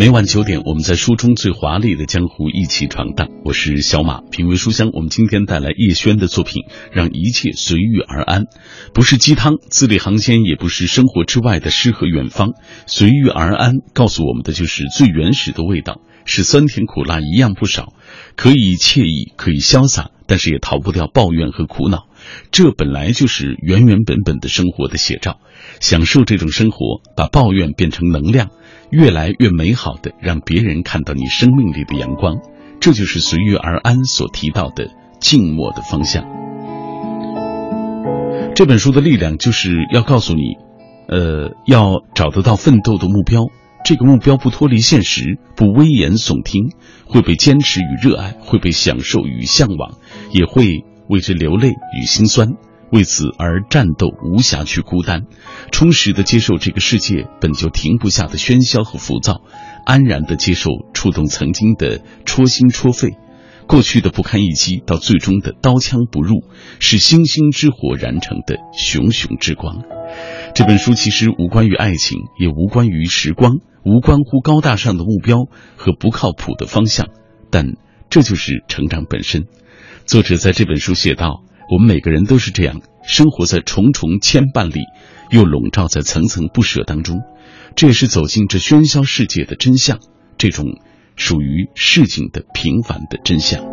每晚九点，我们在书中最华丽的江湖一起闯荡。我是小马，品味书香。我们今天带来叶轩的作品《让一切随遇而安》，不是鸡汤，字里行间也不是生活之外的诗和远方。随遇而安，告诉我们的就是最原始的味道，是酸甜苦辣一样不少，可以惬意，可以潇洒，但是也逃不掉抱怨和苦恼。这本来就是原原本本的生活的写照。享受这种生活，把抱怨变成能量。越来越美好的，让别人看到你生命里的阳光，这就是随遇而安所提到的静默的方向。这本书的力量就是要告诉你，呃，要找得到奋斗的目标，这个目标不脱离现实，不危言耸听，会被坚持与热爱，会被享受与向往，也会为之流泪与心酸。为此而战斗，无暇去孤单，充实的接受这个世界本就停不下的喧嚣和浮躁，安然的接受触动曾经的戳心戳肺，过去的不堪一击，到最终的刀枪不入，是星星之火燃成的熊熊之光。这本书其实无关于爱情，也无关于时光，无关乎高大上的目标和不靠谱的方向，但这就是成长本身。作者在这本书写道。我们每个人都是这样，生活在重重牵绊里，又笼罩在层层不舍当中。这也是走进这喧嚣世界的真相，这种属于市井的平凡的真相。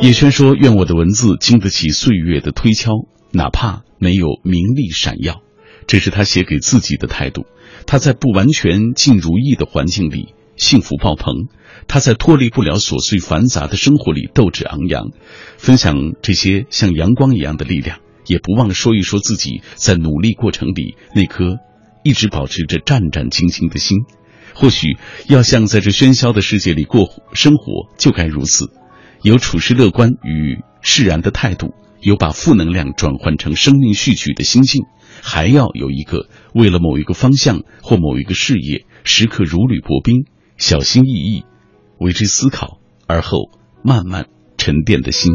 叶轩说：“愿我的文字经得起岁月的推敲，哪怕没有名利闪耀。”这是他写给自己的态度。他在不完全尽如意的环境里。幸福爆棚，他在脱离不了琐碎繁杂的生活里斗志昂扬，分享这些像阳光一样的力量，也不忘说一说自己在努力过程里那颗一直保持着战战兢兢的心。或许要像在这喧嚣的世界里过生活，就该如此，有处事乐观与释然的态度，有把负能量转换成生命序曲的心境，还要有一个为了某一个方向或某一个事业时刻如履薄冰。小心翼翼，为之思考，而后慢慢沉淀的心。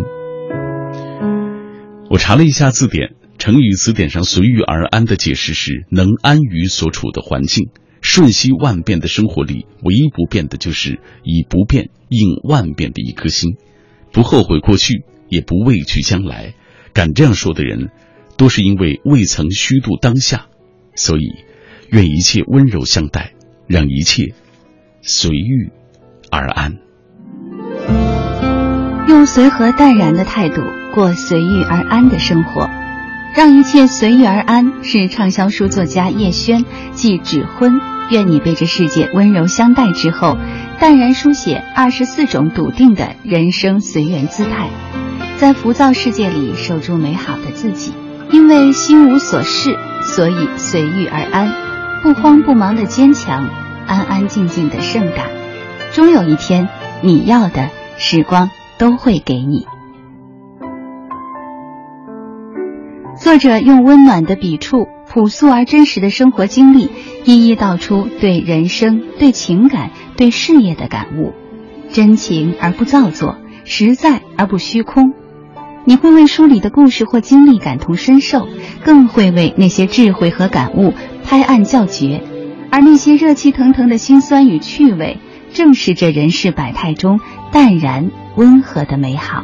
我查了一下字典，成语词典上“随遇而安”的解释是：能安于所处的环境。瞬息万变的生活里，唯一不变的就是以不变应万变的一颗心。不后悔过去，也不畏惧将来。敢这样说的人，多是因为未曾虚度当下。所以，愿一切温柔相待，让一切。随遇而安，用随和淡然的态度过随遇而安的生活，让一切随遇而安。是畅销书作家叶轩继《指婚》《愿你被这世界温柔相待》之后，淡然书写二十四种笃定的人生随缘姿态，在浮躁世界里守住美好的自己。因为心无所事，所以随遇而安，不慌不忙的坚强。安安静静的盛大，终有一天，你要的时光都会给你。作者用温暖的笔触、朴素而真实的生活经历，一一道出对人生、对情感、对事业的感悟，真情而不造作，实在而不虚空。你会为书里的故事或经历感同身受，更会为那些智慧和感悟拍案叫绝。而那些热气腾腾的辛酸与趣味，正是这人世百态中淡然温和的美好。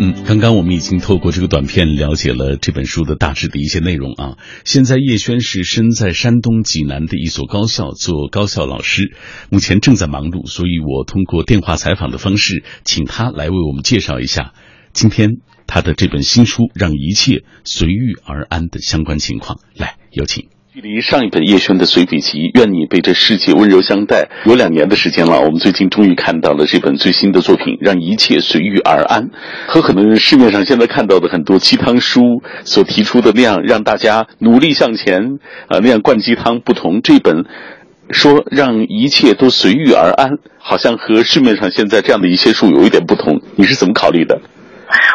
嗯，刚刚我们已经透过这个短片了解了这本书的大致的一些内容啊。现在叶轩是身在山东济南的一所高校做高校老师，目前正在忙碌，所以我通过电话采访的方式，请他来为我们介绍一下今天他的这本新书《让一切随遇而安》的相关情况。来，有请。距离上一本叶轩的随笔集《愿你被这世界温柔相待》有两年的时间了，我们最近终于看到了这本最新的作品《让一切随遇而安》。和可能市面上现在看到的很多鸡汤书所提出的那样让大家努力向前啊那样灌鸡汤不同，这本说让一切都随遇而安，好像和市面上现在这样的一些书有一点不同。你是怎么考虑的？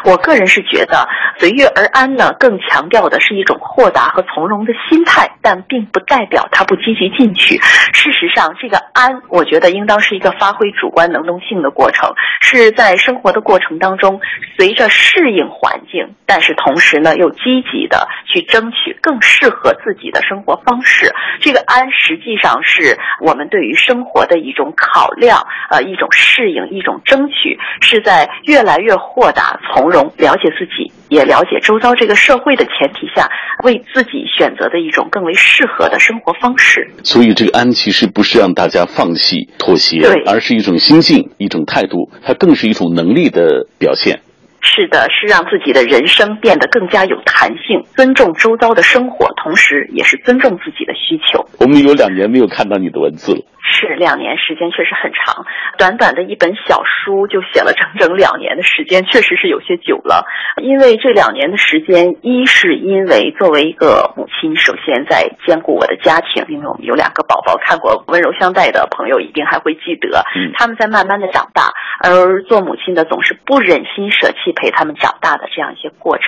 我个人是觉得随遇而安呢，更强调的是一种豁达和从容的心态，但并不代表他不积极进取。事实上，这个安，我觉得应当是一个发挥主观能动性的过程，是在生活的过程当中，随着适应环境，但是同时呢，又积极的去争取更适合自己的生活方式。这个安，实际上是我们对于生活的一种考量，呃，一种适应，一种争取，是在越来越豁达从容，了解自己，也了解周遭这个社会的前提下，为自己选择的一种更为适合的生活方式。所以，这个安其实不是让大家放弃、妥协，而是一种心境、一种态度，它更是一种能力的表现。是的，是让自己的人生变得更加有弹性，尊重周遭的生活，同时也是尊重自己的需求。我们有两年没有看到你的文字了。是两年时间确实很长，短短的一本小书就写了整整两年的时间，确实是有些久了。因为这两年的时间，一是因为作为一个母亲，首先在兼顾我的家庭，因为我们有两个宝宝，看过《温柔相待》的朋友一定还会记得，他们在慢慢的长大，而做母亲的总是不忍心舍弃陪他们长大的这样一些过程。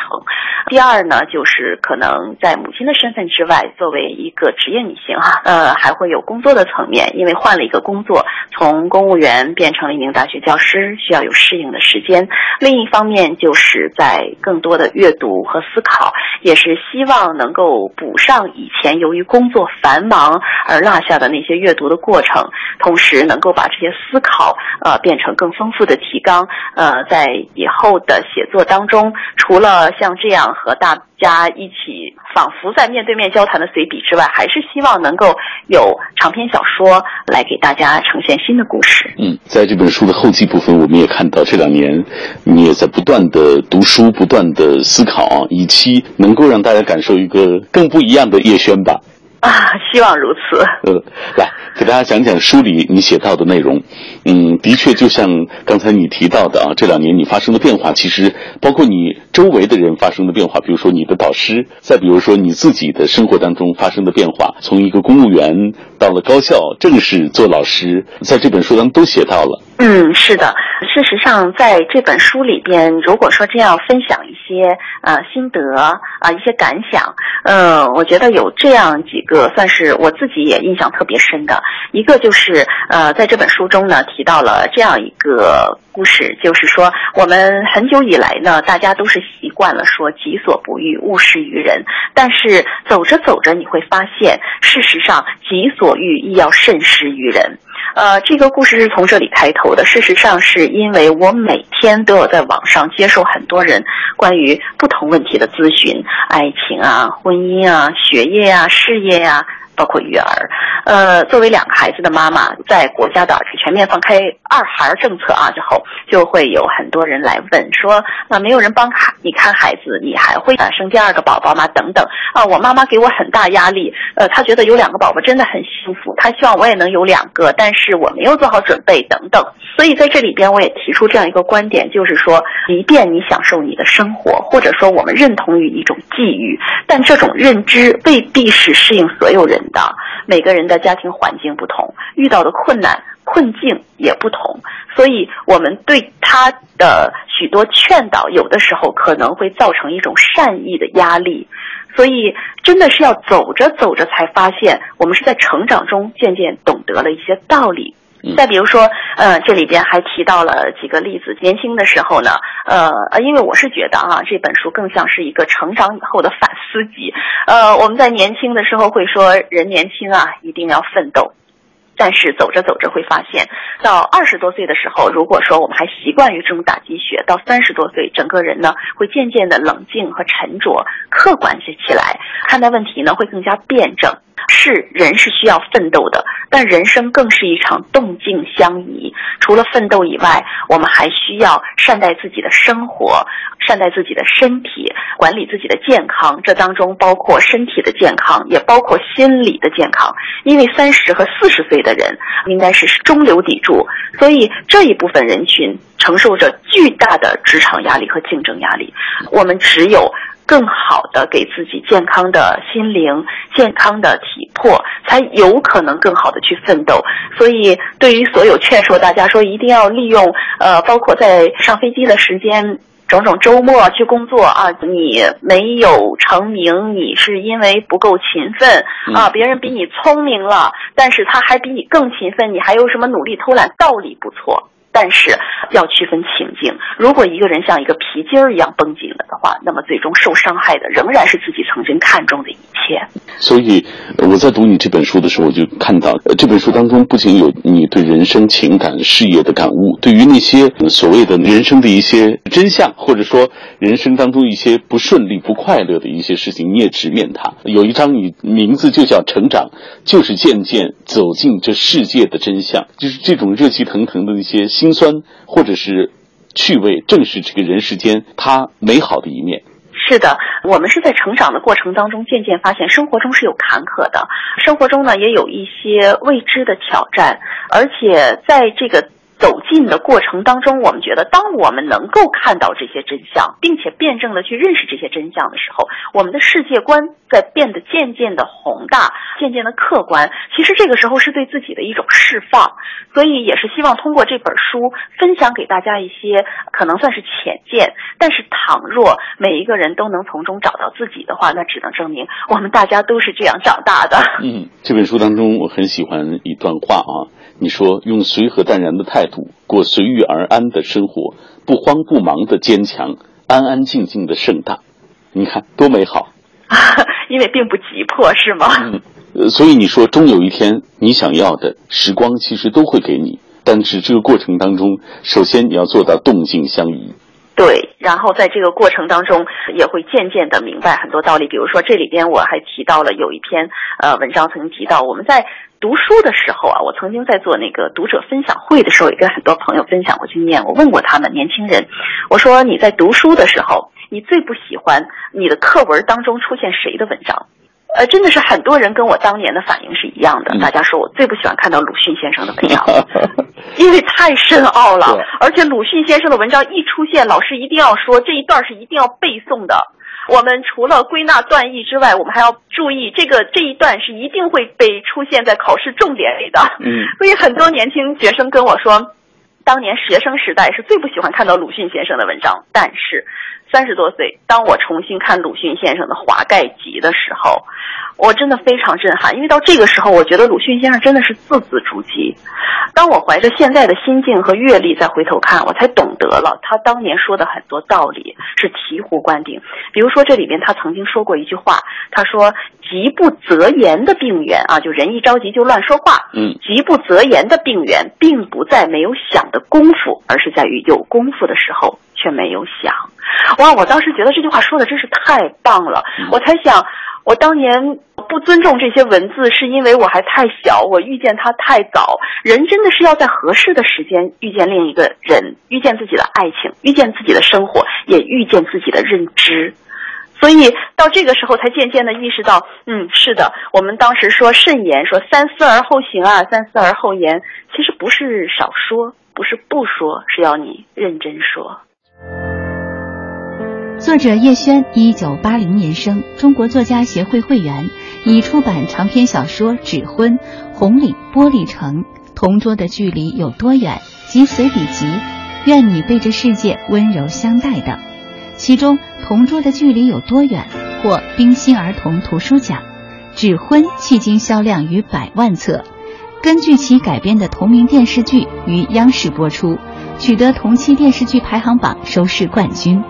第二呢，就是可能在母亲的身份之外，作为一个职业女性哈，呃，还会有工作的层面，因为。换了一个工作，从公务员变成了一名大学教师，需要有适应的时间。另一方面，就是在更多的阅读和思考，也是希望能够补上以前由于工作繁忙而落下的那些阅读的过程，同时能够把这些思考呃变成更丰富的提纲。呃，在以后的写作当中，除了像这样和大家一起仿佛在面对面交谈的随笔之外，还是希望能够有长篇小说。来给大家呈现新的故事。嗯，在这本书的后记部分，我们也看到这两年你也在不断的读书，不断的思考，以期能够让大家感受一个更不一样的叶轩吧。啊，希望如此。呃，来给大家讲讲书里你写到的内容。嗯，的确，就像刚才你提到的啊，这两年你发生的变化，其实包括你周围的人发生的变化，比如说你的导师，再比如说你自己的生活当中发生的变化，从一个公务员到了高校正式做老师，在这本书当中都写到了。嗯，是的。事实上，在这本书里边，如果说真要分享一些呃心得啊，一些感想，呃，我觉得有这样几个算是我自己也印象特别深的。一个就是呃，在这本书中呢，提到了这样一个故事，就是说我们很久以来呢，大家都是习惯了说“己所不欲，勿施于人”，但是走着走着，你会发现，事实上“己所欲，亦要慎施于人”。呃，这个故事是从这里开头的。事实上，是因为我每天都有在网上接受很多人关于不同问题的咨询，爱情啊、婚姻啊、学业啊、事业呀。包括育儿，呃，作为两个孩子的妈妈，在国家的全面放开二孩政策啊之后，就会有很多人来问说，那没有人帮孩你看孩子，你还会呃生第二个宝宝吗？等等啊，我妈妈给我很大压力，呃，她觉得有两个宝宝真的很幸福，她希望我也能有两个，但是我没有做好准备等等。所以在这里边，我也提出这样一个观点，就是说，即便你享受你的生活，或者说我们认同于一种际遇，但这种认知未必是适应所有人。的每个人的家庭环境不同，遇到的困难困境也不同，所以我们对他的许多劝导，有的时候可能会造成一种善意的压力，所以真的是要走着走着才发现，我们是在成长中渐渐懂得了一些道理。再比如说，呃，这里边还提到了几个例子。年轻的时候呢，呃呃，因为我是觉得啊，这本书更像是一个成长以后的反思集。呃，我们在年轻的时候会说，人年轻啊，一定要奋斗。但是走着走着会发现，到二十多岁的时候，如果说我们还习惯于这种打鸡血，到三十多岁，整个人呢会渐渐的冷静和沉着，客观些起来，看待问题呢会更加辩证。是人是需要奋斗的，但人生更是一场动静相宜。除了奋斗以外，我们还需要善待自己的生活，善待自己的身体，管理自己的健康。这当中包括身体的健康，也包括心理的健康。因为三十和四十岁的人应该是中流砥柱，所以这一部分人群承受着巨大的职场压力和竞争压力。我们只有。更好的给自己健康的心灵、健康的体魄，才有可能更好的去奋斗。所以，对于所有劝说大家说一定要利用呃，包括在上飞机的时间。种种周末去工作啊，你没有成名，你是因为不够勤奋啊，别人比你聪明了，但是他还比你更勤奋，你还有什么努力偷懒？道理不错。但是要区分情境，如果一个人像一个皮筋儿一样绷紧了的话，那么最终受伤害的仍然是自己曾经看重的一切。所以我在读你这本书的时候，我就看到这本书当中不仅有你对人生、情感、事业的感悟，对于那些所谓的人生的一些真相，或者说人生当中一些不顺利、不快乐的一些事情，你也直面它。有一章你名字就叫“成长”，就是渐渐走进这世界的真相，就是这种热气腾腾的一些。心酸或者是趣味，正是这个人世间他美好的一面。是的，我们是在成长的过程当中，渐渐发现生活中是有坎坷的，生活中呢也有一些未知的挑战，而且在这个。走近的过程当中，我们觉得，当我们能够看到这些真相，并且辩证的去认识这些真相的时候，我们的世界观在变得渐渐的宏大，渐渐的客观。其实这个时候是对自己的一种释放，所以也是希望通过这本书分享给大家一些可能算是浅见，但是倘若每一个人都能从中找到自己的话，那只能证明我们大家都是这样长大的。嗯，这本书当中我很喜欢一段话啊。你说用随和淡然的态度过随遇而安的生活，不慌不忙的坚强，安安静静的盛大，你看多美好！因为并不急迫，是吗？嗯，所以你说终有一天你想要的时光其实都会给你，但是这个过程当中，首先你要做到动静相宜。对，然后在这个过程当中也会渐渐的明白很多道理。比如说这里边我还提到了有一篇呃文章曾经提到我们在。读书的时候啊，我曾经在做那个读者分享会的时候，也跟很多朋友分享过经验。我问过他们年轻人，我说你在读书的时候，你最不喜欢你的课文当中出现谁的文章？呃，真的是很多人跟我当年的反应是一样的。大家说我最不喜欢看到鲁迅先生的文章，因为太深奥了，而且鲁迅先生的文章一出现，老师一定要说这一段是一定要背诵的。我们除了归纳断义之外，我们还要注意这个这一段是一定会被出现在考试重点里的。嗯，所以很多年轻学生跟我说，当年学生时代是最不喜欢看到鲁迅先生的文章。但是，三十多岁，当我重新看鲁迅先生的《华盖集》的时候。我真的非常震撼，因为到这个时候，我觉得鲁迅先生真的是字字珠玑。当我怀着现在的心境和阅历再回头看，我才懂得了他当年说的很多道理是醍醐灌顶。比如说，这里边他曾经说过一句话，他说：“急不择言的病源啊，就人一着急就乱说话。嗯，急不择言的病源，并不在没有想的功夫，而是在于有功夫的时候却没有想。”哇，我当时觉得这句话说的真是太棒了，我才想。我当年不尊重这些文字，是因为我还太小，我遇见他太早。人真的是要在合适的时间遇见另一个人，遇见自己的爱情，遇见自己的生活，也遇见自己的认知。所以到这个时候，才渐渐的意识到，嗯，是的，我们当时说慎言，说三思而后行啊，三思而后言，其实不是少说，不是不说，是要你认真说。作者叶轩，一九八零年生，中国作家协会会员，已出版长篇小说《指婚》《红岭玻璃城》《同桌的距离有多远》及随笔集《愿你被这世界温柔相待》等。其中，《同桌的距离有多远》获冰心儿童图书奖，《指婚》迄今销量逾百万册。根据其改编的同名电视剧于央视播出，取得同期电视剧排行榜收视冠军。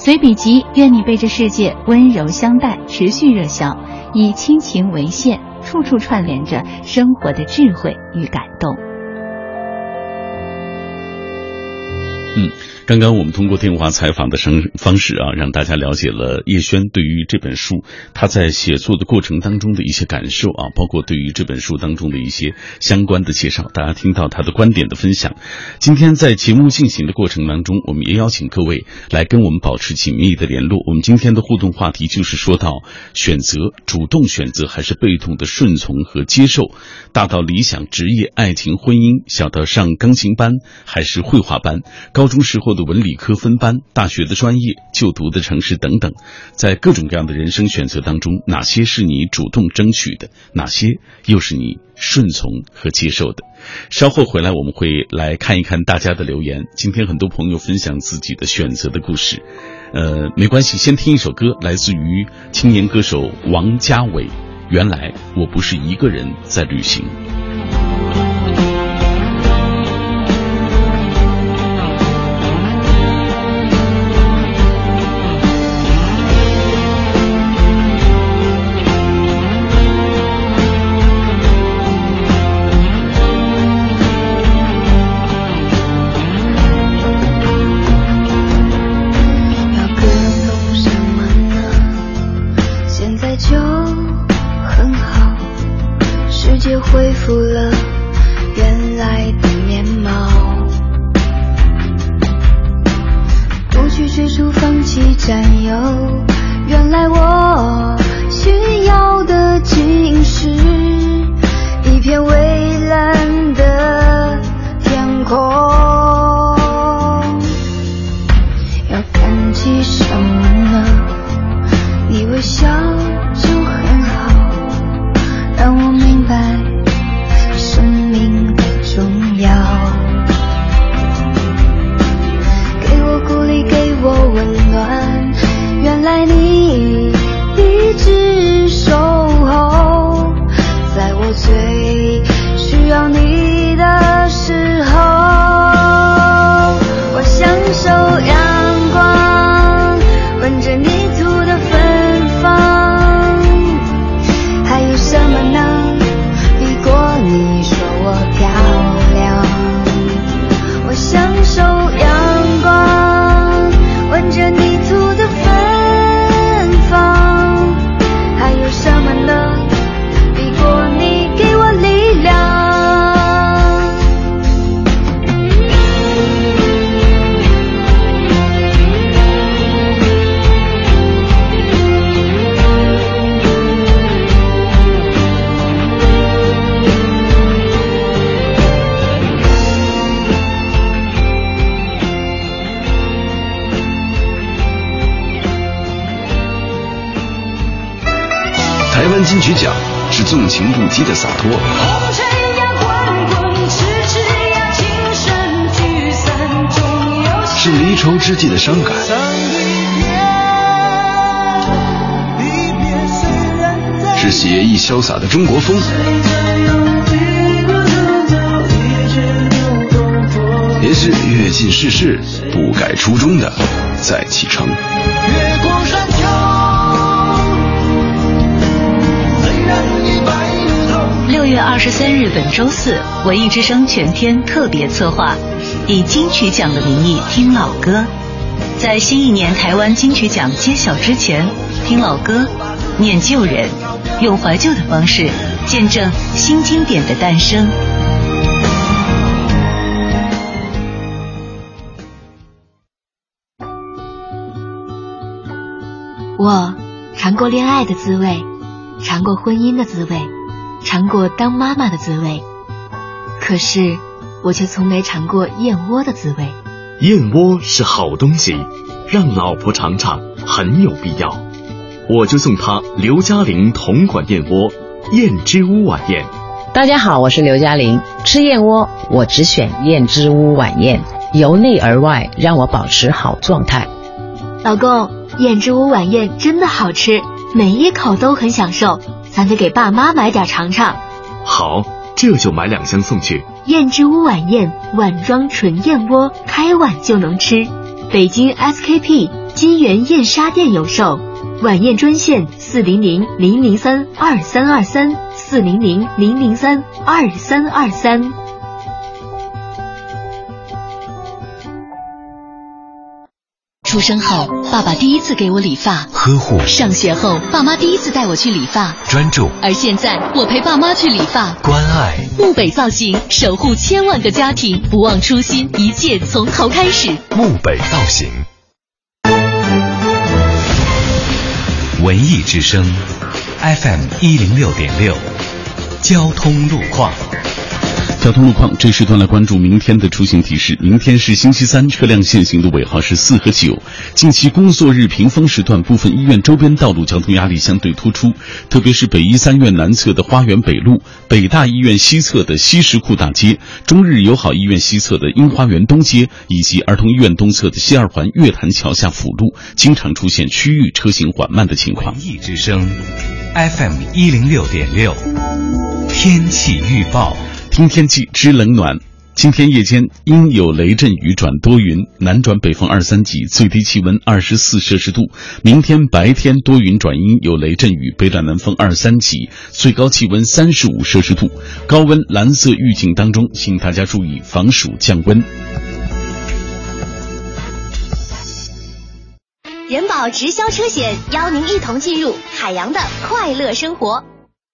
随笔集《愿你被这世界温柔相待》持续热销，以亲情为线，处处串联着生活的智慧与感动。嗯。刚刚我们通过电话采访的方方式啊，让大家了解了叶轩对于这本书他在写作的过程当中的一些感受啊，包括对于这本书当中的一些相关的介绍，大家听到他的观点的分享。今天在节目进行的过程当中，我们也邀请各位来跟我们保持紧密的联络。我们今天的互动话题就是说到选择，主动选择还是被动的顺从和接受？大到理想职业、爱情、婚姻，小到上钢琴班还是绘画班，高中时候。文理科分班、大学的专业、就读的城市等等，在各种各样的人生选择当中，哪些是你主动争取的，哪些又是你顺从和接受的？稍后回来我们会来看一看大家的留言。今天很多朋友分享自己的选择的故事，呃，没关系，先听一首歌，来自于青年歌手王家伟。原来我不是一个人在旅行。束放弃占有，原来我需要。的洒脱，是离愁之际的伤感，是写意潇洒的中国风，也是阅尽世事不改初衷的再启程。六月二十三日，本周四，文艺之声全天特别策划，以金曲奖的名义听老歌。在新一年台湾金曲奖揭晓之前，听老歌，念旧人，用怀旧的方式见证新经典的诞生。我尝过恋爱的滋味，尝过婚姻的滋味。尝过当妈妈的滋味，可是我却从没尝过燕窝的滋味。燕窝是好东西，让老婆尝尝很有必要。我就送她刘嘉玲同款燕窝燕之屋晚宴。大家好，我是刘嘉玲，吃燕窝我只选燕之屋晚宴，由内而外让我保持好状态。老公，燕之屋晚宴真的好吃，每一口都很享受。咱得给爸妈买点尝尝。好，这就买两箱送去。燕之屋晚宴，碗装纯燕窝，开碗就能吃。北京 SKP 金源燕莎店有售。晚宴专线：四零零零零三二三二三，四零零零零三二三二三。出生后，爸爸第一次给我理发，呵护；上学后，爸妈第一次带我去理发，专注；而现在，我陪爸妈去理发，关爱。木北造型，守护千万个家庭，不忘初心，一切从头开始。木北造型，文艺之声，FM 一零六点六，交通路况。交通路况，这时段来关注明天的出行提示。明天是星期三，车辆限行的尾号是四和九。近期工作日平峰时段，部分医院周边道路交通压力相对突出，特别是北医三院南侧的花园北路、北大医院西侧的西石库大街、中日友好医院西侧的樱花园东街，以及儿童医院东侧的西二环月坛桥下辅路，经常出现区域车行缓慢的情况。文艺之声，FM 一零六点六，天气预报。听天气知冷暖。今天夜间阴有雷阵雨转多云，南转北风二三级，最低气温二十四摄氏度。明天白天多云转阴，有雷阵雨，北转南风二三级，最高气温三十五摄氏度，高温蓝色预警当中，请大家注意防暑降温。人保直销车险邀您一同进入海洋的快乐生活。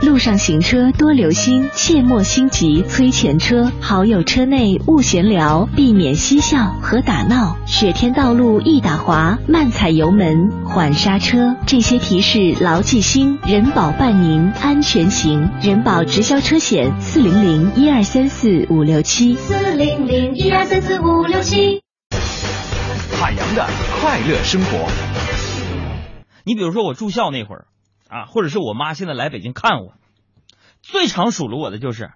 路上行车多留心，切莫心急催前车。好友车内勿闲聊，避免嬉笑和打闹。雪天道路易打滑，慢踩油门，缓刹车。这些提示牢记心，人保伴您安全行。人保直销车险四零零一二三四五六七四零零一二三四五六七。海洋的快乐生活。你比如说我住校那会儿啊，或者是我妈现在来北京看我，最常数落我的就是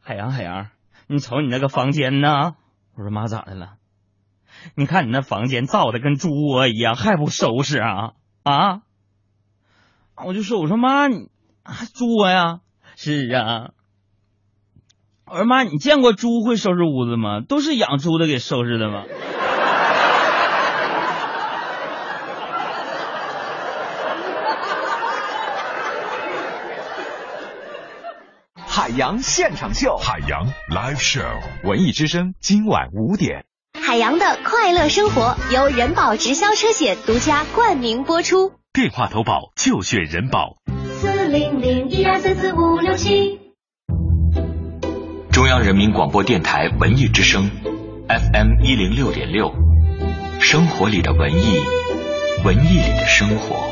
海洋海洋，你瞅你那个房间呢？我说妈咋的了？你看你那房间造的跟猪窝一样，还不收拾啊啊！我就说我说妈你还猪窝呀？是啊。我说妈，你见过猪会收拾屋子吗？都是养猪的给收拾的吗？洋现场秀，海洋 live show，文艺之声今晚五点。海洋的快乐生活由人保直销车险独家冠名播出。电话投保就选人保。四零零一二三四五六七。中央人民广播电台文艺之声，FM 一零六点六，生活里的文艺，文艺里的生活。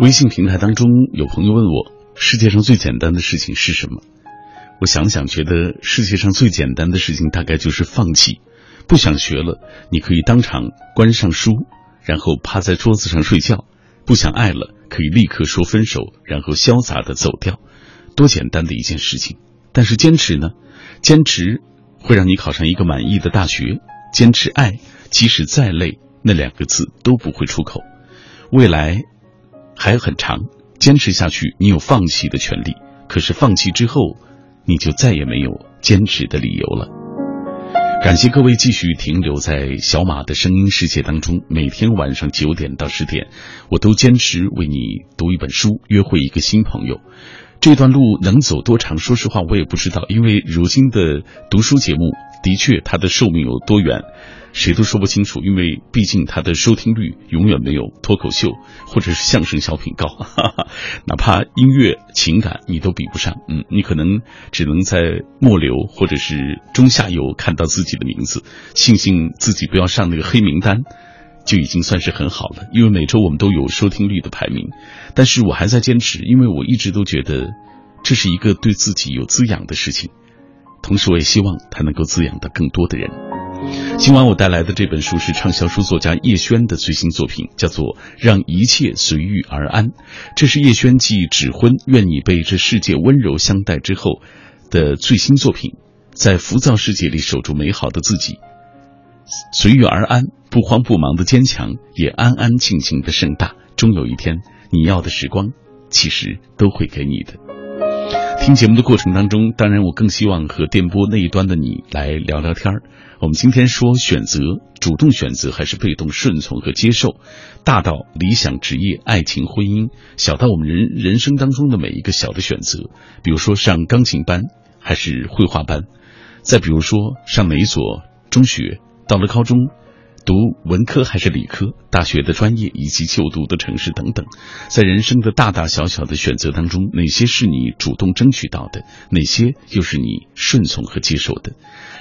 微信平台当中有朋友问我，世界上最简单的事情是什么？我想想，觉得世界上最简单的事情大概就是放弃。不想学了，你可以当场关上书，然后趴在桌子上睡觉；不想爱了，可以立刻说分手，然后潇洒的走掉。多简单的一件事情！但是坚持呢？坚持会让你考上一个满意的大学。坚持爱，即使再累，那两个字都不会出口。未来。还很长，坚持下去，你有放弃的权利。可是放弃之后，你就再也没有坚持的理由了。感谢各位继续停留在小马的声音世界当中。每天晚上九点到十点，我都坚持为你读一本书，约会一个新朋友。这段路能走多长？说实话，我也不知道，因为如今的读书节目的确它的寿命有多远。谁都说不清楚，因为毕竟它的收听率永远没有脱口秀或者是相声小品高，哈 哈哪怕音乐情感你都比不上。嗯，你可能只能在末流或者是中下游看到自己的名字，庆幸自己不要上那个黑名单，就已经算是很好了。因为每周我们都有收听率的排名，但是我还在坚持，因为我一直都觉得这是一个对自己有滋养的事情，同时我也希望它能够滋养到更多的人。今晚我带来的这本书是畅销书作家叶轩的最新作品，叫做《让一切随遇而安》。这是叶轩继《指婚》《愿你被这世界温柔相待》之后的最新作品，在浮躁世界里守住美好的自己，随遇而安，不慌不忙的坚强，也安安静静的盛大。终有一天，你要的时光，其实都会给你的。听节目的过程当中，当然我更希望和电波那一端的你来聊聊天儿。我们今天说选择，主动选择还是被动顺从和接受，大到理想职业、爱情、婚姻，小到我们人人生当中的每一个小的选择，比如说上钢琴班还是绘画班，再比如说上哪一所中学，到了高中。读文科还是理科，大学的专业以及就读的城市等等，在人生的大大小小的选择当中，哪些是你主动争取到的，哪些又是你顺从和接受的？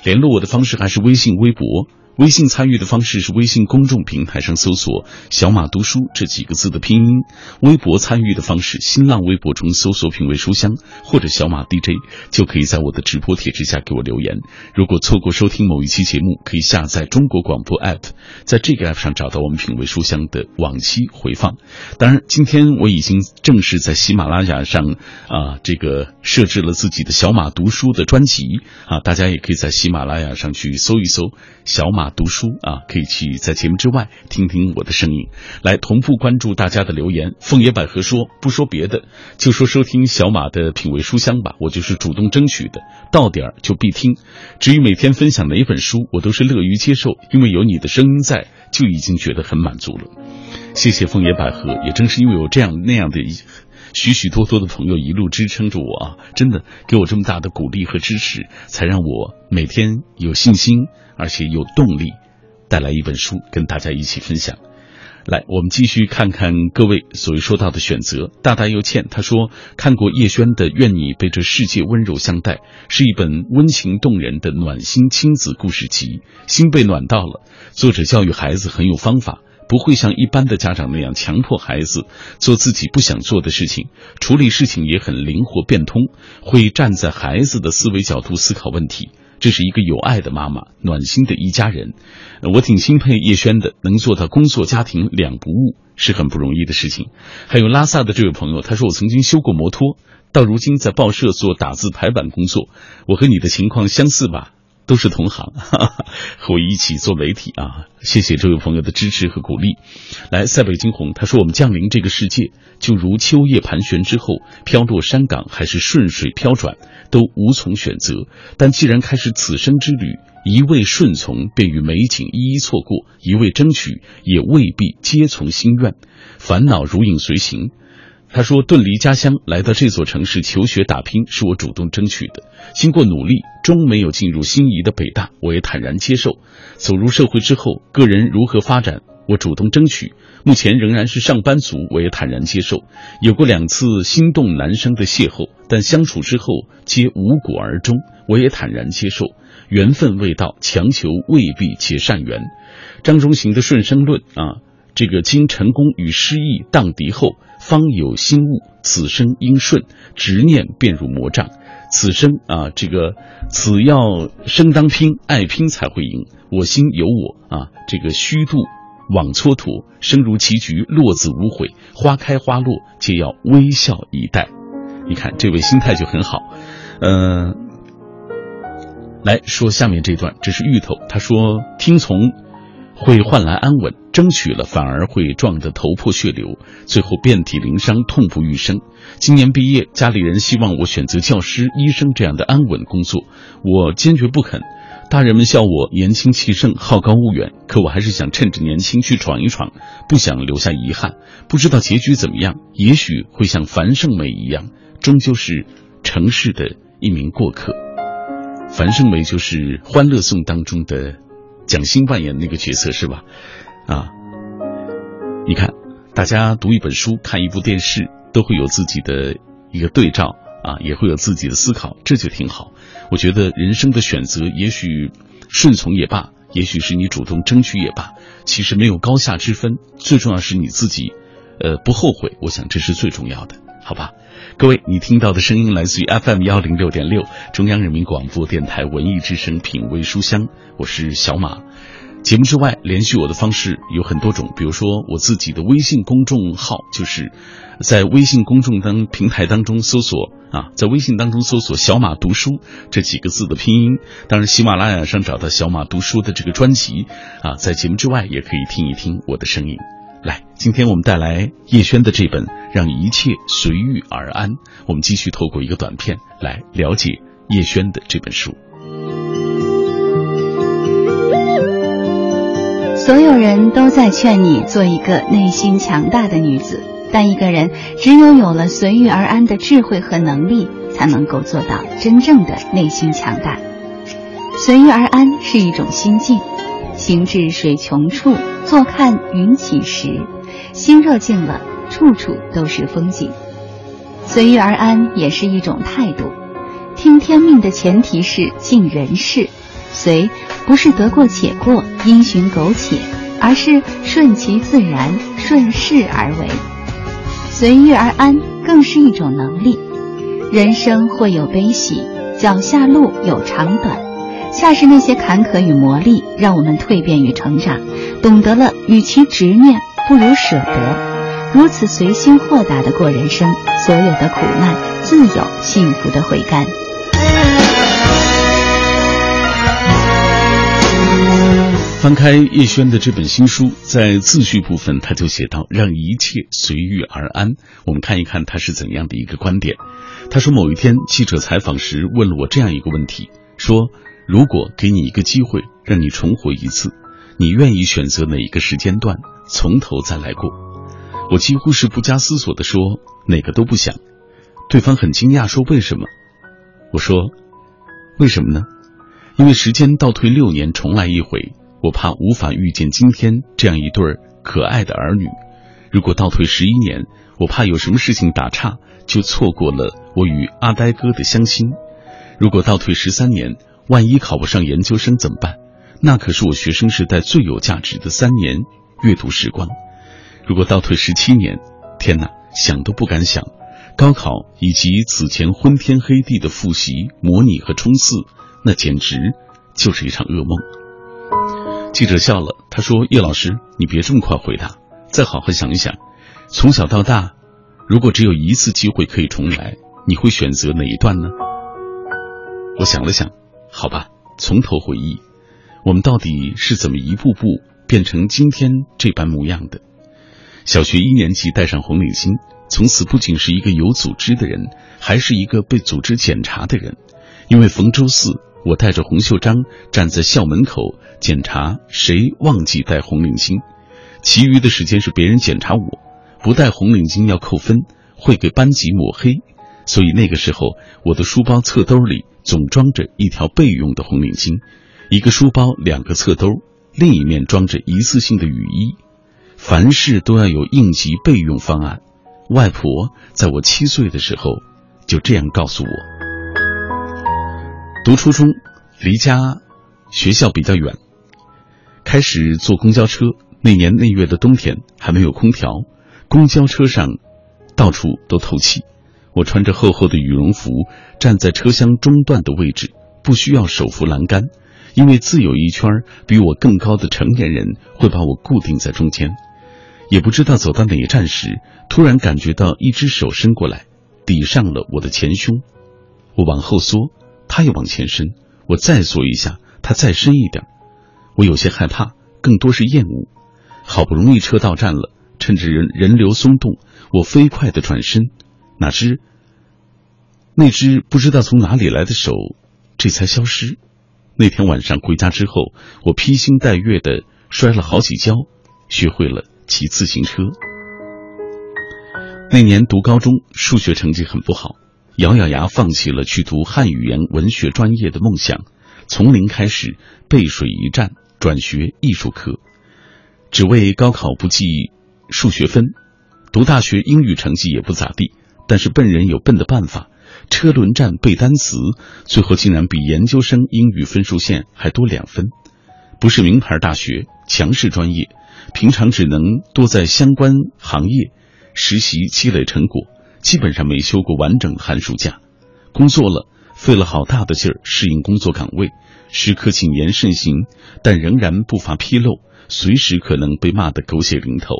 联络我的方式还是微信、微博。微信参与的方式是微信公众平台上搜索“小马读书”这几个字的拼音；微博参与的方式，新浪微博中搜索“品味书香”或者“小马 DJ”，就可以在我的直播帖之下给我留言。如果错过收听某一期节目，可以下载中国广播 app，在这个 app 上找到我们“品味书香”的往期回放。当然，今天我已经正式在喜马拉雅上啊，这个设置了自己的小马读书的专辑啊，大家也可以在喜马拉雅上去搜一搜“小马”。读书啊，可以去在节目之外听听我的声音，来同步关注大家的留言。凤野百合说不说别的，就说收听小马的品味书香吧，我就是主动争取的，到点儿就必听。至于每天分享哪本书，我都是乐于接受，因为有你的声音在，就已经觉得很满足了。谢谢凤野百合，也正是因为有这样那样的一许许多多的朋友一路支撑着我啊，真的给我这么大的鼓励和支持，才让我每天有信心。而且有动力，带来一本书跟大家一起分享。来，我们继续看看各位所说到的选择。大大又欠他说看过叶轩的《愿你被这世界温柔相待》，是一本温情动人的暖心亲子故事集，心被暖到了。作者教育孩子很有方法，不会像一般的家长那样强迫孩子做自己不想做的事情，处理事情也很灵活变通，会站在孩子的思维角度思考问题。这是一个有爱的妈妈，暖心的一家人。我挺钦佩叶轩的，能做到工作家庭两不误是很不容易的事情。还有拉萨的这位朋友，他说我曾经修过摩托，到如今在报社做打字排版工作。我和你的情况相似吧？都是同行，和我一起做媒体啊！谢谢这位朋友的支持和鼓励。来，塞北惊鸿，他说我们降临这个世界，就如秋叶盘旋之后飘落山岗，还是顺水飘转。都无从选择，但既然开始此生之旅，一味顺从便与美景一一错过，一味争取也未必皆从心愿，烦恼如影随形。他说：“遁离家乡来到这座城市求学打拼，是我主动争取的。经过努力，终没有进入心仪的北大，我也坦然接受。走入社会之后，个人如何发展，我主动争取。”目前仍然是上班族，我也坦然接受。有过两次心动男生的邂逅，但相处之后皆无果而终，我也坦然接受。缘分未到，强求未必结善缘。张中行的顺生论啊，这个经成功与失意荡涤后，方有心悟。此生应顺，执念便如魔障。此生啊，这个此要生当拼，爱拼才会赢。我心有我啊，这个虚度。枉蹉跎，生如棋局，落子无悔。花开花落，皆要微笑以待。你看，这位心态就很好。嗯，来说下面这段，这是芋头。他说：“听从会换来安稳，争取了反而会撞得头破血流，最后遍体鳞伤，痛不欲生。今年毕业，家里人希望我选择教师、医生这样的安稳工作，我坚决不肯。”大人们笑我年轻气盛、好高骛远，可我还是想趁着年轻去闯一闯，不想留下遗憾。不知道结局怎么样，也许会像樊胜美一样，终究是城市的一名过客。樊胜美就是《欢乐颂》当中的蒋欣扮演那个角色，是吧？啊，你看，大家读一本书、看一部电视，都会有自己的一个对照啊，也会有自己的思考，这就挺好。我觉得人生的选择，也许顺从也罢，也许是你主动争取也罢，其实没有高下之分，最重要是你自己，呃，不后悔。我想这是最重要的。好吧。各位，你听到的声音来自于 FM 幺零六点六，中央人民广播电台文艺之声品味书香，我是小马。节目之外，联系我的方式有很多种，比如说我自己的微信公众号，就是在微信公众当平台当中搜索啊，在微信当中搜索“小马读书”这几个字的拼音。当然，喜马拉雅上找到“小马读书”的这个专辑啊，在节目之外也可以听一听我的声音。来，今天我们带来叶轩的这本《让一切随遇而安》，我们继续透过一个短片来了解叶轩的这本书。所有人都在劝你做一个内心强大的女子，但一个人只有有了随遇而安的智慧和能力，才能够做到真正的内心强大。随遇而安是一种心境，行至水穷处，坐看云起时，心若静了，处处都是风景。随遇而安也是一种态度，听天命的前提是尽人事。随不是得过且过、因循苟且，而是顺其自然、顺势而为。随遇而安更是一种能力。人生会有悲喜，脚下路有长短，恰是那些坎坷与磨砺，让我们蜕变与成长，懂得了与其执念，不如舍得。如此随心豁达的过人生，所有的苦难自有幸福的回甘。翻开叶轩的这本新书，在自序部分，他就写到：“让一切随遇而安。”我们看一看他是怎样的一个观点。他说：“某一天，记者采访时问了我这样一个问题，说：如果给你一个机会，让你重活一次，你愿意选择哪一个时间段，从头再来过？”我几乎是不加思索地说：“哪个都不想。”对方很惊讶，说：“为什么？”我说：“为什么呢？因为时间倒退六年，重来一回。”我怕无法遇见今天这样一对可爱的儿女。如果倒退十一年，我怕有什么事情打岔，就错过了我与阿呆哥的相亲。如果倒退十三年，万一考不上研究生怎么办？那可是我学生时代最有价值的三年阅读时光。如果倒退十七年，天哪，想都不敢想，高考以及此前昏天黑地的复习、模拟和冲刺，那简直就是一场噩梦。记者笑了，他说：“叶老师，你别这么快回答，再好好想一想。从小到大，如果只有一次机会可以重来，你会选择哪一段呢？”我想了想，好吧，从头回忆，我们到底是怎么一步步变成今天这般模样的？小学一年级戴上红领巾，从此不仅是一个有组织的人，还是一个被组织检查的人，因为逢周四。我带着红袖章站在校门口检查谁忘记戴红领巾，其余的时间是别人检查我。不戴红领巾要扣分，会给班级抹黑。所以那个时候，我的书包侧兜里总装着一条备用的红领巾，一个书包两个侧兜，另一面装着一次性的雨衣。凡事都要有应急备用方案。外婆在我七岁的时候就这样告诉我。读初中，离家学校比较远，开始坐公交车。那年那月的冬天还没有空调，公交车上到处都透气。我穿着厚厚的羽绒服，站在车厢中段的位置，不需要手扶栏杆，因为自有一圈比我更高的成年人会把我固定在中间。也不知道走到哪一站时，突然感觉到一只手伸过来，抵上了我的前胸，我往后缩。他也往前伸，我再缩一下，他再伸一点，我有些害怕，更多是厌恶。好不容易车到站了，趁着人人流松动，我飞快的转身，哪知那只不知道从哪里来的手，这才消失。那天晚上回家之后，我披星戴月的摔了好几跤，学会了骑自行车。那年读高中，数学成绩很不好。咬咬牙，放弃了去读汉语言文学专业的梦想，从零开始背水一战，转学艺术科，只为高考不计数学分。读大学英语成绩也不咋地，但是笨人有笨的办法，车轮战背单词，最后竟然比研究生英语分数线还多两分。不是名牌大学，强势专业，平常只能多在相关行业实习积累成果。基本上没休过完整的寒暑假，工作了，费了好大的劲儿适应工作岗位，时刻谨言慎行，但仍然不乏纰漏，随时可能被骂得狗血淋头。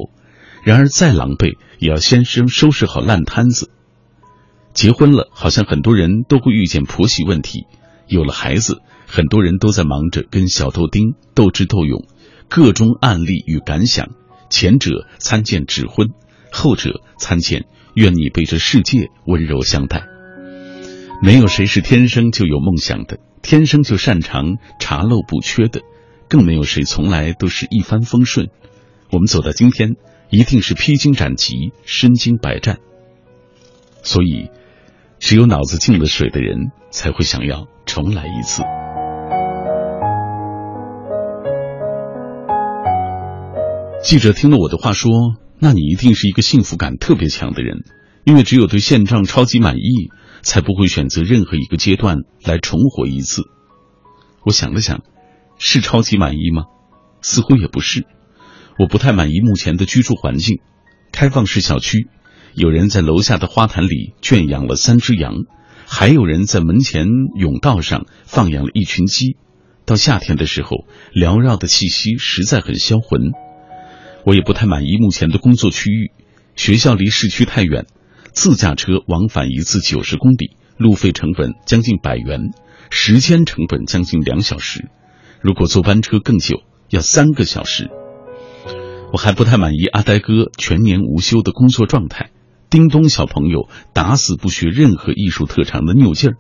然而再狼狈，也要先生收拾好烂摊子。结婚了，好像很多人都会遇见婆媳问题；有了孩子，很多人都在忙着跟小豆丁斗智斗勇。各种案例与感想，前者参见《指婚》，后者参见《愿你被这世界温柔相待》。没有谁是天生就有梦想的，天生就擅长查漏补缺的，更没有谁从来都是一帆风顺。我们走到今天，一定是披荆斩棘、身经百战。所以，只有脑子进了水的人，才会想要重来一次。记者听了我的话说：“那你一定是一个幸福感特别强的人，因为只有对现状超级满意，才不会选择任何一个阶段来重活一次。”我想了想，是超级满意吗？似乎也不是。我不太满意目前的居住环境，开放式小区，有人在楼下的花坛里圈养了三只羊，还有人在门前甬道上放养了一群鸡。到夏天的时候，缭绕的气息实在很销魂。我也不太满意目前的工作区域，学校离市区太远，自驾车往返一次九十公里，路费成本将近百元，时间成本将近两小时，如果坐班车更久，要三个小时。我还不太满意阿呆哥全年无休的工作状态，叮咚小朋友打死不学任何艺术特长的拗劲儿，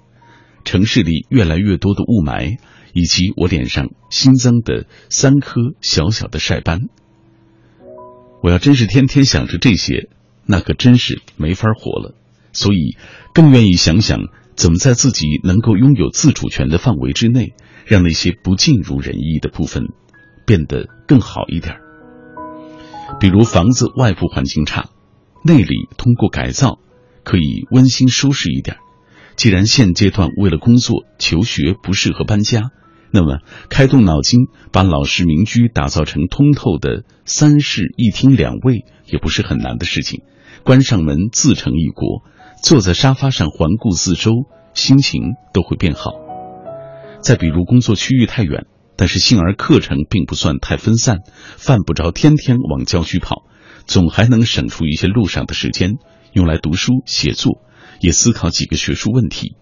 城市里越来越多的雾霾，以及我脸上新增的三颗小小的晒斑。我要真是天天想着这些，那可真是没法活了。所以，更愿意想想怎么在自己能够拥有自主权的范围之内，让那些不尽如人意的部分变得更好一点。比如房子外部环境差，内里通过改造可以温馨舒适一点。既然现阶段为了工作求学不适合搬家。那么，开动脑筋把老式民居打造成通透的三室一厅两卫，也不是很难的事情。关上门，自成一国，坐在沙发上环顾四周，心情都会变好。再比如，工作区域太远，但是幸而课程并不算太分散，犯不着天天往郊区跑，总还能省出一些路上的时间，用来读书写作，也思考几个学术问题。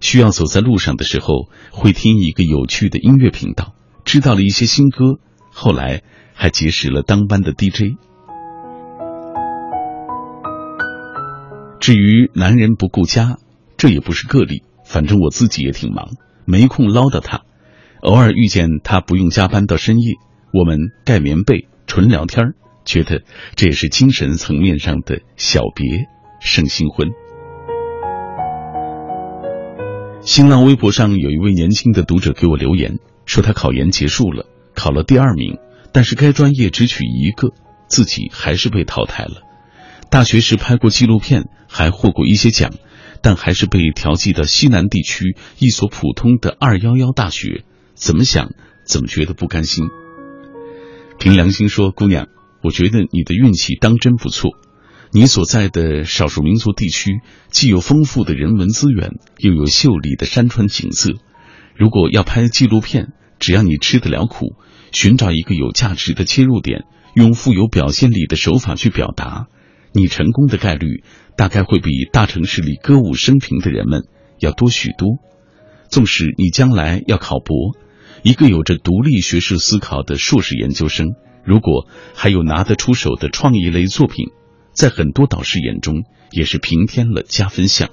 需要走在路上的时候，会听一个有趣的音乐频道，知道了一些新歌。后来还结识了当班的 DJ。至于男人不顾家，这也不是个例。反正我自己也挺忙，没空唠叨他。偶尔遇见他不用加班到深夜，我们盖棉被纯聊天儿觉得这也是精神层面上的小别胜新婚。新浪微博上有一位年轻的读者给我留言，说他考研结束了，考了第二名，但是该专业只取一个，自己还是被淘汰了。大学时拍过纪录片，还获过一些奖，但还是被调剂到西南地区一所普通的二幺幺大学。怎么想怎么觉得不甘心。凭良心说，姑娘，我觉得你的运气当真不错。你所在的少数民族地区既有丰富的人文资源，又有秀丽的山川景色。如果要拍纪录片，只要你吃得了苦，寻找一个有价值的切入点，用富有表现力的手法去表达，你成功的概率大概会比大城市里歌舞升平的人们要多许多。纵使你将来要考博，一个有着独立学术思考的硕士研究生，如果还有拿得出手的创意类作品。在很多导师眼中，也是平添了加分项。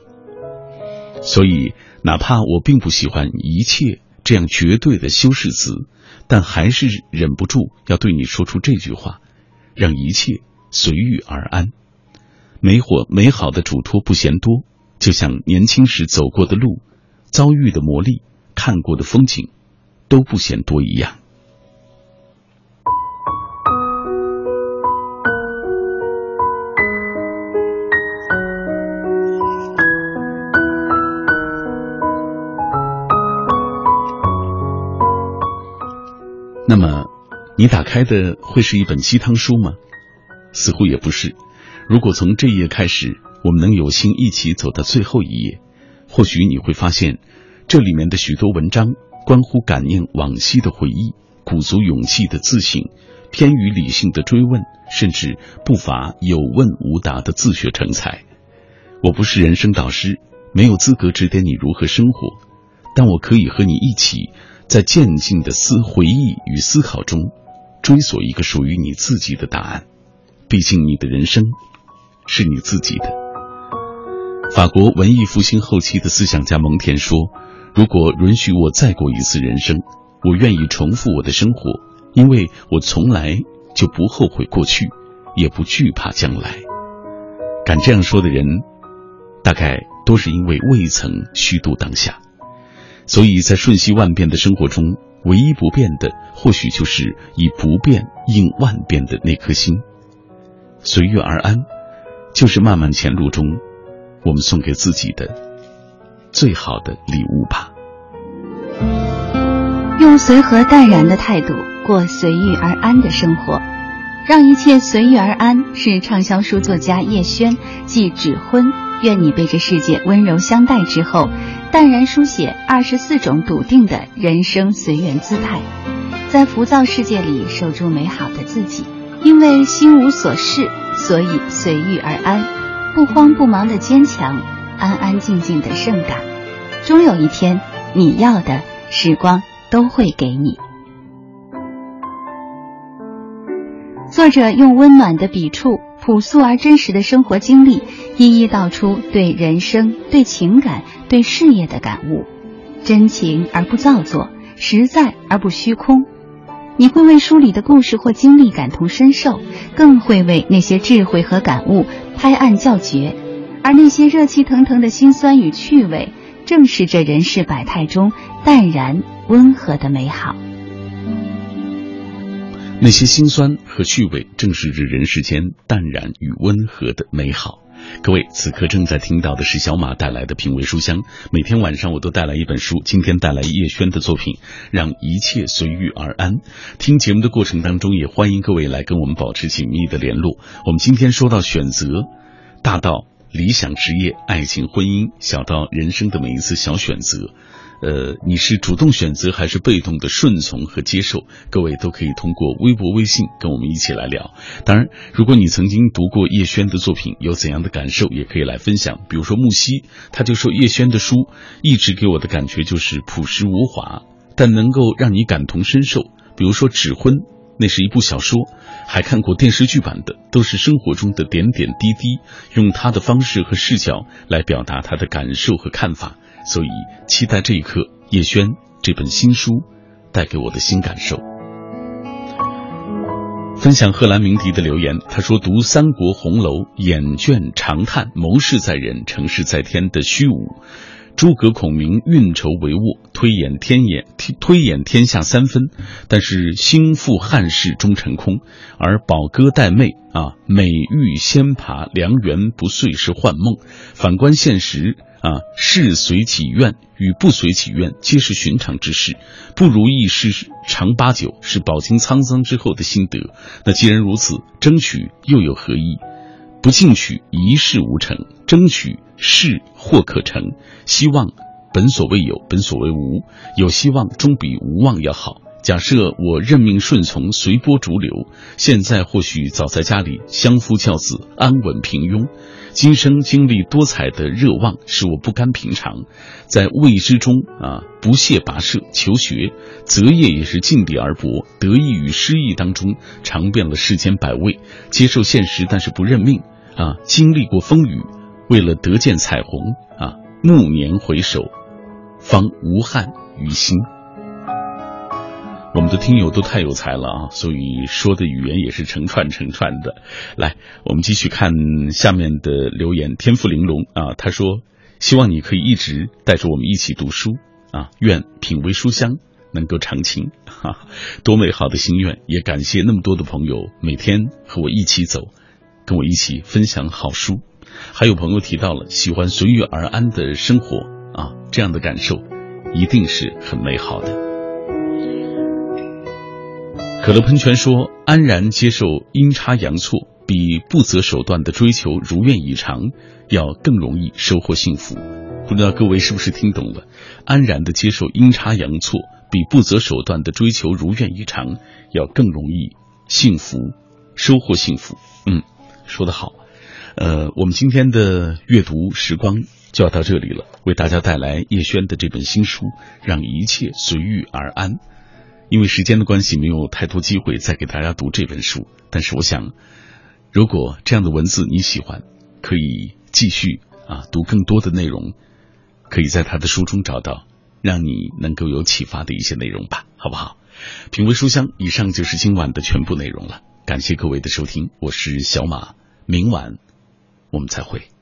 所以，哪怕我并不喜欢“一切”这样绝对的修饰词，但还是忍不住要对你说出这句话：让一切随遇而安。美火美好的嘱托不嫌多，就像年轻时走过的路、遭遇的磨砺、看过的风景，都不嫌多一样。那么，你打开的会是一本鸡汤书吗？似乎也不是。如果从这一页开始，我们能有幸一起走到最后一页，或许你会发现，这里面的许多文章关乎感念往昔的回忆，鼓足勇气的自省，偏于理性的追问，甚至不乏有问无答的自学成才。我不是人生导师，没有资格指点你如何生活，但我可以和你一起，在渐进的思回忆与思考中，追索一个属于你自己的答案。毕竟，你的人生是你自己的。法国文艺复兴后期的思想家蒙田说：“如果允许我再过一次人生，我愿意重复我的生活，因为我从来就不后悔过去，也不惧怕将来。”敢这样说的人，大概都是因为未曾虚度当下。所以在瞬息万变的生活中，唯一不变的，或许就是以不变应万变的那颗心。随遇而安，就是漫漫前路中。我们送给自己的最好的礼物吧。用随和淡然的态度过随遇而安的生活，让一切随遇而安。是畅销书作家叶轩继《指婚》愿你被这世界温柔相待之后，淡然书写二十四种笃定的人生随缘姿态，在浮躁世界里守住美好的自己。因为心无所事，所以随遇而安。不慌不忙的坚强，安安静静的盛感，终有一天，你要的时光都会给你。作者用温暖的笔触、朴素而真实的生活经历，一一道出对人生、对情感、对事业的感悟，真情而不造作，实在而不虚空。你会为书里的故事或经历感同身受，更会为那些智慧和感悟。拍案叫绝，而那些热气腾腾的辛酸与趣味，正是这人世百态中淡然温和的美好。那些辛酸和趣味，正是这人世间淡然与温和的美好。各位，此刻正在听到的是小马带来的品味书香。每天晚上我都带来一本书，今天带来叶轩的作品《让一切随遇而安》。听节目的过程当中，也欢迎各位来跟我们保持紧密的联络。我们今天说到选择，大到理想职业、爱情婚姻，小到人生的每一次小选择。呃，你是主动选择还是被动的顺从和接受？各位都可以通过微博、微信跟我们一起来聊。当然，如果你曾经读过叶轩的作品，有怎样的感受，也可以来分享。比如说木西，他就说叶轩的书一直给我的感觉就是朴实无华，但能够让你感同身受。比如说《指婚》，那是一部小说，还看过电视剧版的，都是生活中的点点滴滴，用他的方式和视角来表达他的感受和看法。所以，期待这一刻，叶轩这本新书带给我的新感受。分享贺兰鸣笛的留言，他说：“读《三国红楼》，眼倦长叹谋事在人，成事在天的虚无。诸葛孔明运筹帷幄，推演天演推演天下三分，但是兴复汉室终成空。而宝哥带妹啊，美玉仙爬良缘不遂是幻梦。反观现实。”啊，事随己愿与不随己愿皆是寻常之事，不如意事常八九，是饱经沧桑之后的心得。那既然如此，争取又有何意？不进取，一事无成；争取，事或可成。希望本所未有，本所未无。有希望，终比无望要好。假设我任命顺从，随波逐流，现在或许早在家里相夫教子，安稳平庸。今生经历多彩的热望，使我不甘平常，在未知中啊不懈跋涉求学，择业也是尽力而搏，得意与失意当中尝遍了世间百味，接受现实，但是不认命啊，经历过风雨，为了得见彩虹啊，暮年回首，方无憾于心。我们的听友都太有才了啊，所以说的语言也是成串成串的。来，我们继续看下面的留言。天赋玲珑啊，他说：“希望你可以一直带着我们一起读书啊，愿品味书香能够长青。”哈，多美好的心愿！也感谢那么多的朋友每天和我一起走，跟我一起分享好书。还有朋友提到了喜欢随遇而安的生活啊，这样的感受一定是很美好的。可乐喷泉说：“安然接受阴差阳错，比不择手段的追求如愿以偿要更容易收获幸福。不知道各位是不是听懂了？安然的接受阴差阳错，比不择手段的追求如愿以偿要更容易幸福，收获幸福。嗯，说得好。呃，我们今天的阅读时光就要到这里了，为大家带来叶轩的这本新书《让一切随遇而安》。因为时间的关系，没有太多机会再给大家读这本书。但是我想，如果这样的文字你喜欢，可以继续啊读更多的内容，可以在他的书中找到让你能够有启发的一些内容吧，好不好？品味书香，以上就是今晚的全部内容了。感谢各位的收听，我是小马，明晚我们再会。